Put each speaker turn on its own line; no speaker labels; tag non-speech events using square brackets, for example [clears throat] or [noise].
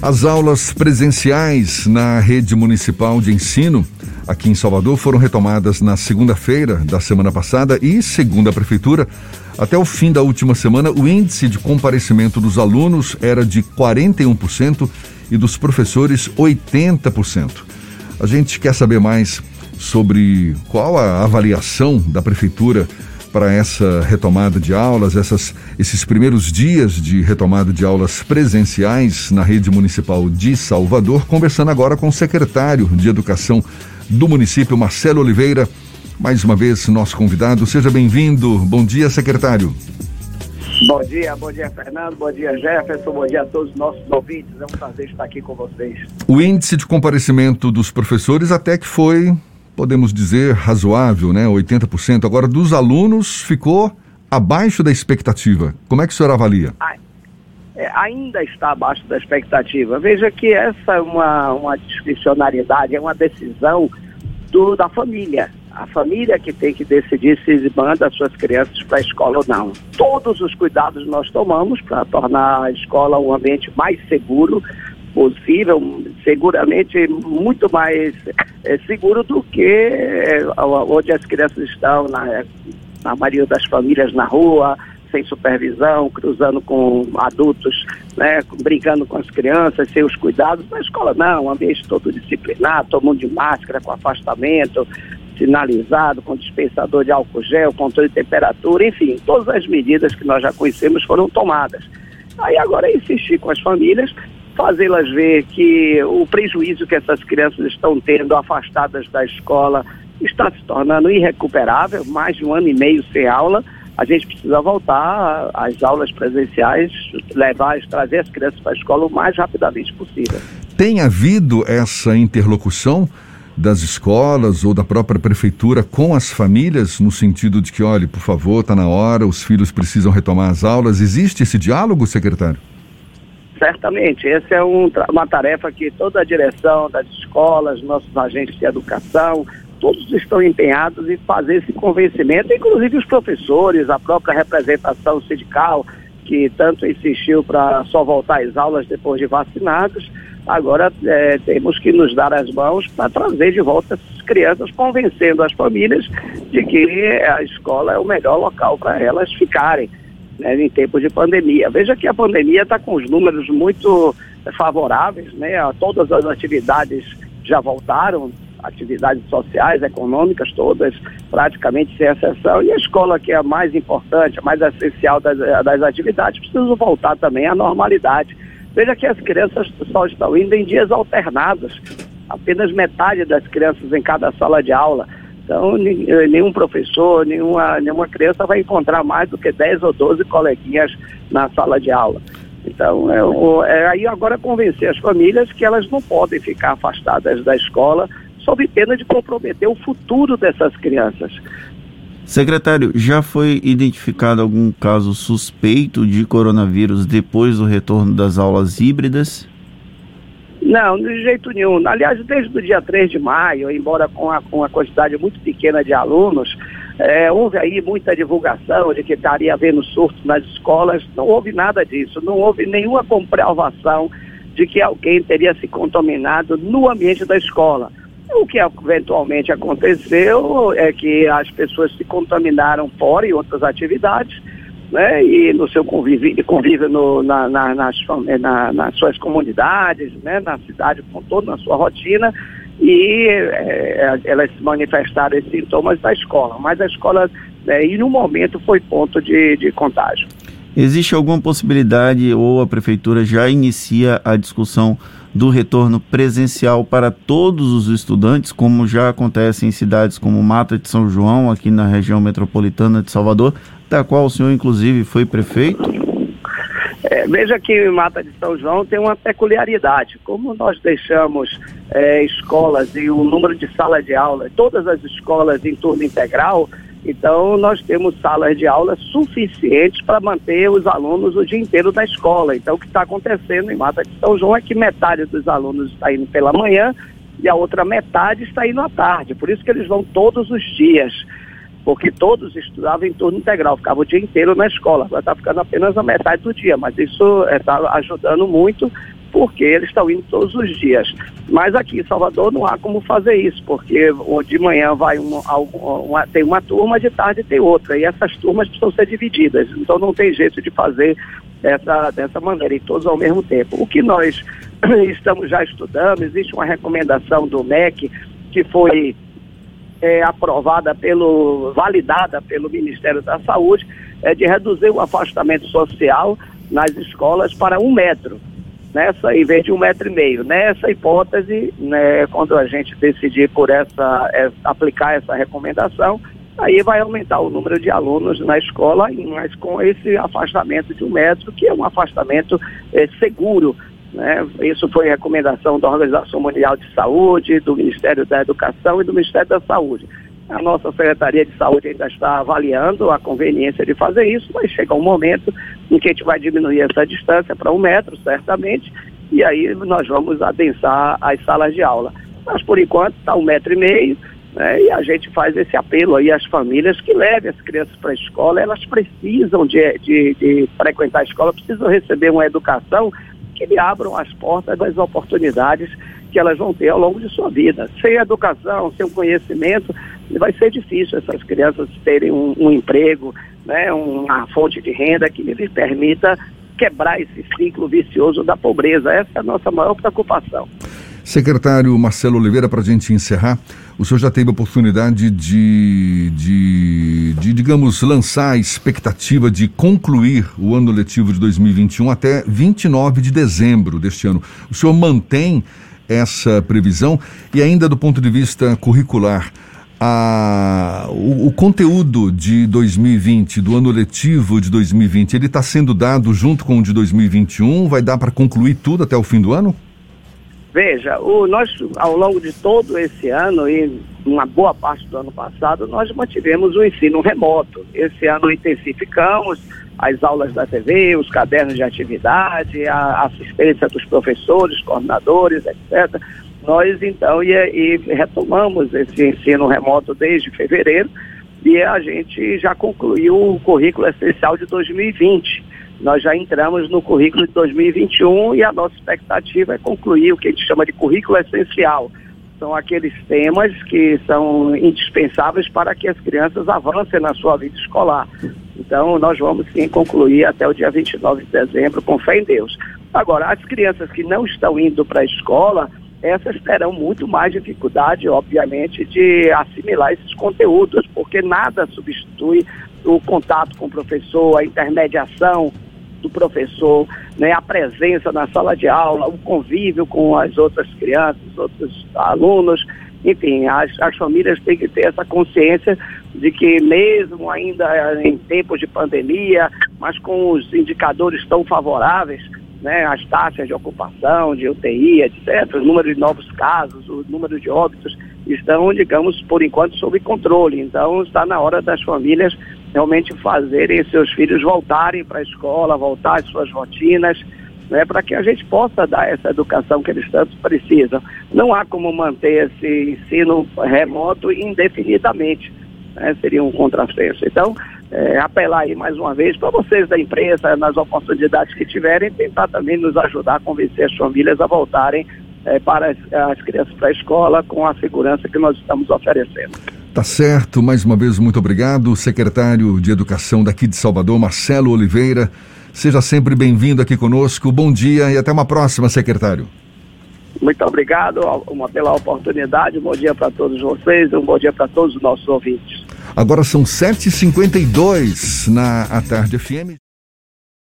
As aulas presenciais na rede municipal de ensino aqui em Salvador foram retomadas na segunda-feira da semana passada e, segundo a prefeitura, até o fim da última semana, o índice de comparecimento dos alunos era de 41% e dos professores 80%. A gente quer saber mais sobre qual a avaliação da prefeitura para essa retomada de aulas, essas, esses primeiros dias de retomada de aulas presenciais na rede municipal de Salvador, conversando agora com o secretário de Educação do município, Marcelo Oliveira. Mais uma vez, nosso convidado. Seja bem-vindo. Bom dia, secretário.
Bom dia, bom dia, Fernando. Bom dia, Jefferson. Bom dia a todos os nossos ouvintes. É um prazer estar aqui com vocês.
O índice de comparecimento dos professores até que foi podemos dizer, razoável, né? 80%. Agora, dos alunos, ficou abaixo da expectativa. Como é que o senhor avalia?
É, ainda está abaixo da expectativa. Veja que essa é uma, uma discricionariedade, é uma decisão do, da família. A família que tem que decidir se manda as suas crianças para a escola ou não. Todos os cuidados nós tomamos para tornar a escola um ambiente mais seguro, possível, seguramente muito mais é, seguro do que é, onde as crianças estão, na, na maioria das famílias na rua, sem supervisão, cruzando com adultos, né, brincando com as crianças, sem os cuidados. Na escola não, um ambiente todo disciplinado, todo mundo de máscara, com afastamento, sinalizado, com dispensador de álcool gel, controle de temperatura, enfim, todas as medidas que nós já conhecemos foram tomadas. Aí agora é insistir com as famílias fazê-las ver que o prejuízo que essas crianças estão tendo afastadas da escola está se tornando irrecuperável, mais de um ano e meio sem aula. A gente precisa voltar às aulas presenciais, levar, trazer as crianças para a escola o mais rapidamente possível.
Tem havido essa interlocução das escolas ou da própria prefeitura com as famílias, no sentido de que, olhe, por favor, está na hora, os filhos precisam retomar as aulas? Existe esse diálogo, secretário?
Certamente, essa é um, uma tarefa que toda a direção das escolas, nossos agentes de educação, todos estão empenhados em fazer esse convencimento, inclusive os professores, a própria representação sindical, que tanto insistiu para só voltar às aulas depois de vacinados. Agora é, temos que nos dar as mãos para trazer de volta essas crianças, convencendo as famílias de que a escola é o melhor local para elas ficarem né, em tempos de pandemia. Veja que a pandemia está com os números muito favoráveis, né? Todas as atividades já voltaram, atividades sociais, econômicas, todas praticamente sem exceção. E a escola, que é a mais importante, a mais essencial das, das atividades, precisa voltar também à normalidade. Veja que as crianças só estão indo em dias alternados. Apenas metade das crianças em cada sala de aula. Então, eh, nenhum professor, nenhuma, nenhuma criança vai encontrar mais do que 10 ou 12 coleguinhas na sala de aula. Então, é, é aí agora convencer as famílias que elas não podem ficar afastadas da escola sob pena de comprometer o futuro dessas crianças.
Secretário, já foi identificado algum caso suspeito de coronavírus depois do retorno das aulas híbridas?
Não, de jeito nenhum. Aliás, desde o dia 3 de maio, embora com a, com a quantidade muito pequena de alunos, é, houve aí muita divulgação de que estaria havendo surtos nas escolas. Não houve nada disso. Não houve nenhuma comprovação de que alguém teria se contaminado no ambiente da escola. O que eventualmente aconteceu é que as pessoas se contaminaram fora em outras atividades né, e no seu convívio, convívio no, na, na, nas, na, nas suas comunidades, né, na cidade como todo, na sua rotina, e é, elas manifestaram esses sintomas da escola. Mas a escola, é, em um momento, foi ponto de, de contágio.
Existe alguma possibilidade ou a prefeitura já inicia a discussão do retorno presencial para todos os estudantes, como já acontece em cidades como Mata de São João, aqui na região metropolitana de Salvador, da qual o senhor, inclusive, foi prefeito?
É, veja que Mata de São João tem uma peculiaridade. Como nós deixamos é, escolas e o número de salas de aula, todas as escolas em turno integral, então nós temos salas de aula suficientes para manter os alunos o dia inteiro na escola. Então o que está acontecendo em Mata de São João é que metade dos alunos está indo pela manhã e a outra metade está indo à tarde. Por isso que eles vão todos os dias porque todos estudavam em turno integral, ficavam o dia inteiro na escola. Agora está ficando apenas a metade do dia, mas isso está é, ajudando muito porque eles estão indo todos os dias. Mas aqui em Salvador não há como fazer isso, porque de manhã vai uma, uma, tem uma turma, de tarde tem outra, e essas turmas precisam ser divididas, então não tem jeito de fazer dessa, dessa maneira, e todos ao mesmo tempo. O que nós [clears throat] estamos já estudando, existe uma recomendação do MEC que foi é, aprovada pelo, validada pelo Ministério da Saúde, é de reduzir o afastamento social nas escolas para um metro, nessa, em vez de um metro e meio. Nessa hipótese, né, quando a gente decidir por essa, é, aplicar essa recomendação, aí vai aumentar o número de alunos na escola, mas com esse afastamento de um metro, que é um afastamento é, seguro. Né? Isso foi recomendação da Organização Mundial de Saúde, do Ministério da Educação e do Ministério da Saúde. A nossa Secretaria de Saúde ainda está avaliando a conveniência de fazer isso, mas chega um momento em que a gente vai diminuir essa distância para um metro, certamente, e aí nós vamos adensar as salas de aula. Mas por enquanto está um metro e meio, né, e a gente faz esse apelo aí às famílias que levem as crianças para a escola, elas precisam de, de, de frequentar a escola, precisam receber uma educação que lhe abram as portas das oportunidades que elas vão ter ao longo de sua vida. Sem educação, sem conhecimento, vai ser difícil essas crianças terem um, um emprego, né, uma fonte de renda que lhes permita quebrar esse ciclo vicioso da pobreza. Essa é a nossa maior preocupação.
Secretário Marcelo Oliveira, para a gente encerrar, o senhor já teve a oportunidade de, de, de, digamos, lançar a expectativa de concluir o ano letivo de 2021 até 29 de dezembro deste ano. O senhor mantém essa previsão e ainda do ponto de vista curricular, a, o, o, conteúdo de 2020, do ano letivo de 2020, ele está sendo dado junto com o de 2021? Vai dar para concluir tudo até o fim do ano?
Veja, o, nós, ao longo de todo esse ano e uma boa parte do ano passado, nós mantivemos o ensino remoto. Esse ano intensificamos as aulas da TV, os cadernos de atividade, a assistência dos professores, coordenadores, etc. Nós, então, e, e retomamos esse ensino remoto desde fevereiro e a gente já concluiu o currículo essencial de 2020 nós já entramos no currículo de 2021 e a nossa expectativa é concluir o que a gente chama de currículo essencial. São aqueles temas que são indispensáveis para que as crianças avancem na sua vida escolar. Então, nós vamos sim concluir até o dia 29 de dezembro, com fé em Deus. Agora, as crianças que não estão indo para a escola, essas terão muito mais dificuldade, obviamente, de assimilar esses conteúdos, porque nada substitui o contato com o professor, a intermediação do professor, né, a presença na sala de aula, o convívio com as outras crianças, outros alunos, enfim, as, as famílias têm que ter essa consciência de que mesmo ainda em tempos de pandemia, mas com os indicadores tão favoráveis, né, as taxas de ocupação, de UTI, etc., o número de novos casos, o número de óbitos estão, digamos, por enquanto sob controle. Então está na hora das famílias realmente fazerem seus filhos voltarem para a escola, voltar às suas rotinas, né, para que a gente possa dar essa educação que eles tanto precisam. Não há como manter esse ensino remoto indefinidamente, né, seria um contrassenso. Então, é, apelar aí mais uma vez para vocês da imprensa, nas oportunidades que tiverem, tentar também nos ajudar a convencer as famílias a voltarem é, para as, as crianças para a escola com a segurança que nós estamos oferecendo.
Tá certo, mais uma vez muito obrigado, secretário de Educação daqui de Salvador, Marcelo Oliveira. Seja sempre bem-vindo aqui conosco. Bom dia e até uma próxima, secretário.
Muito obrigado uma, pela oportunidade. Um bom dia para todos vocês, um bom dia para todos os nossos ouvintes.
Agora são 7h52 na tarde FM.